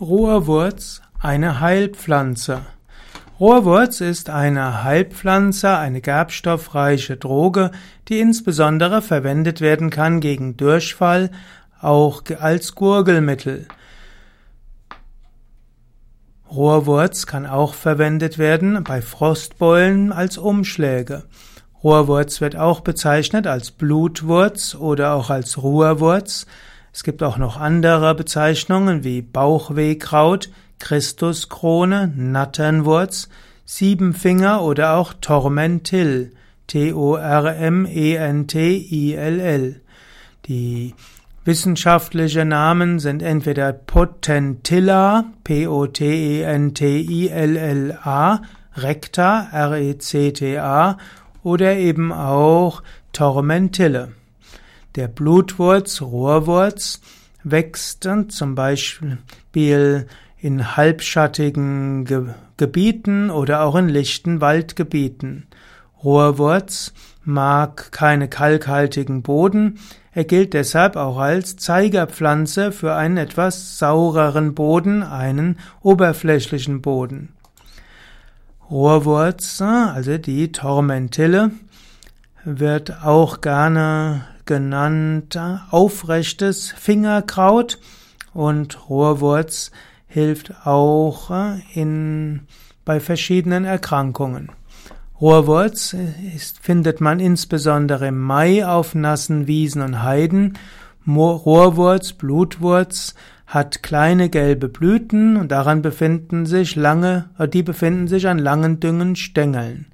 Rohrwurz, eine Heilpflanze. Rohrwurz ist eine Heilpflanze, eine gerbstoffreiche Droge, die insbesondere verwendet werden kann gegen Durchfall, auch als Gurgelmittel. Rohrwurz kann auch verwendet werden bei Frostbeulen als Umschläge. Rohrwurz wird auch bezeichnet als Blutwurz oder auch als Ruhrwurz. Es gibt auch noch andere Bezeichnungen wie Bauchwehkraut, Christuskrone, Natternwurz, Siebenfinger oder auch Tormentil, T-O-R-M-E-N-T-I-L-L. Die wissenschaftlichen Namen sind entweder Potentilla, P-O-T-E-N-T-I-L-L-A, Recta, R-E-C-T-A oder eben auch Tormentille. Der Blutwurz, Rohrwurz, wächst zum Beispiel in halbschattigen Ge Gebieten oder auch in lichten Waldgebieten. Rohrwurz mag keine kalkhaltigen Boden, er gilt deshalb auch als Zeigerpflanze für einen etwas saureren Boden, einen oberflächlichen Boden. Rohrwurz, also die Tormentille, wird auch gerne genannt aufrechtes Fingerkraut und Rohrwurz hilft auch äh, in, bei verschiedenen Erkrankungen. Rohrwurz ist, findet man insbesondere im Mai auf nassen Wiesen und Heiden. Rohrwurz, Blutwurz hat kleine gelbe Blüten und daran befinden sich lange, die befinden sich an langen düngen Stängeln.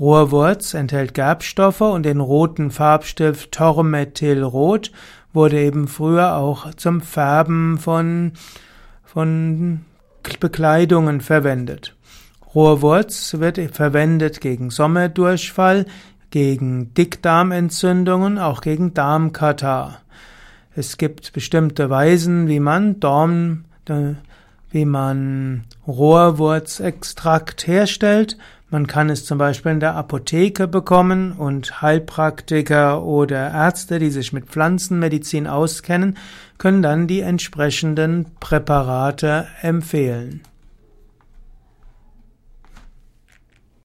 Rohrwurz enthält Gerbstoffe und den roten Farbstift Tormethylrot wurde eben früher auch zum Färben von, von Bekleidungen verwendet. Rohrwurz wird verwendet gegen Sommerdurchfall, gegen Dickdarmentzündungen, auch gegen Darmkatar. Es gibt bestimmte Weisen, wie man Dorn, wie man Rohrwurzextrakt herstellt. Man kann es zum Beispiel in der Apotheke bekommen und Heilpraktiker oder Ärzte, die sich mit Pflanzenmedizin auskennen, können dann die entsprechenden Präparate empfehlen.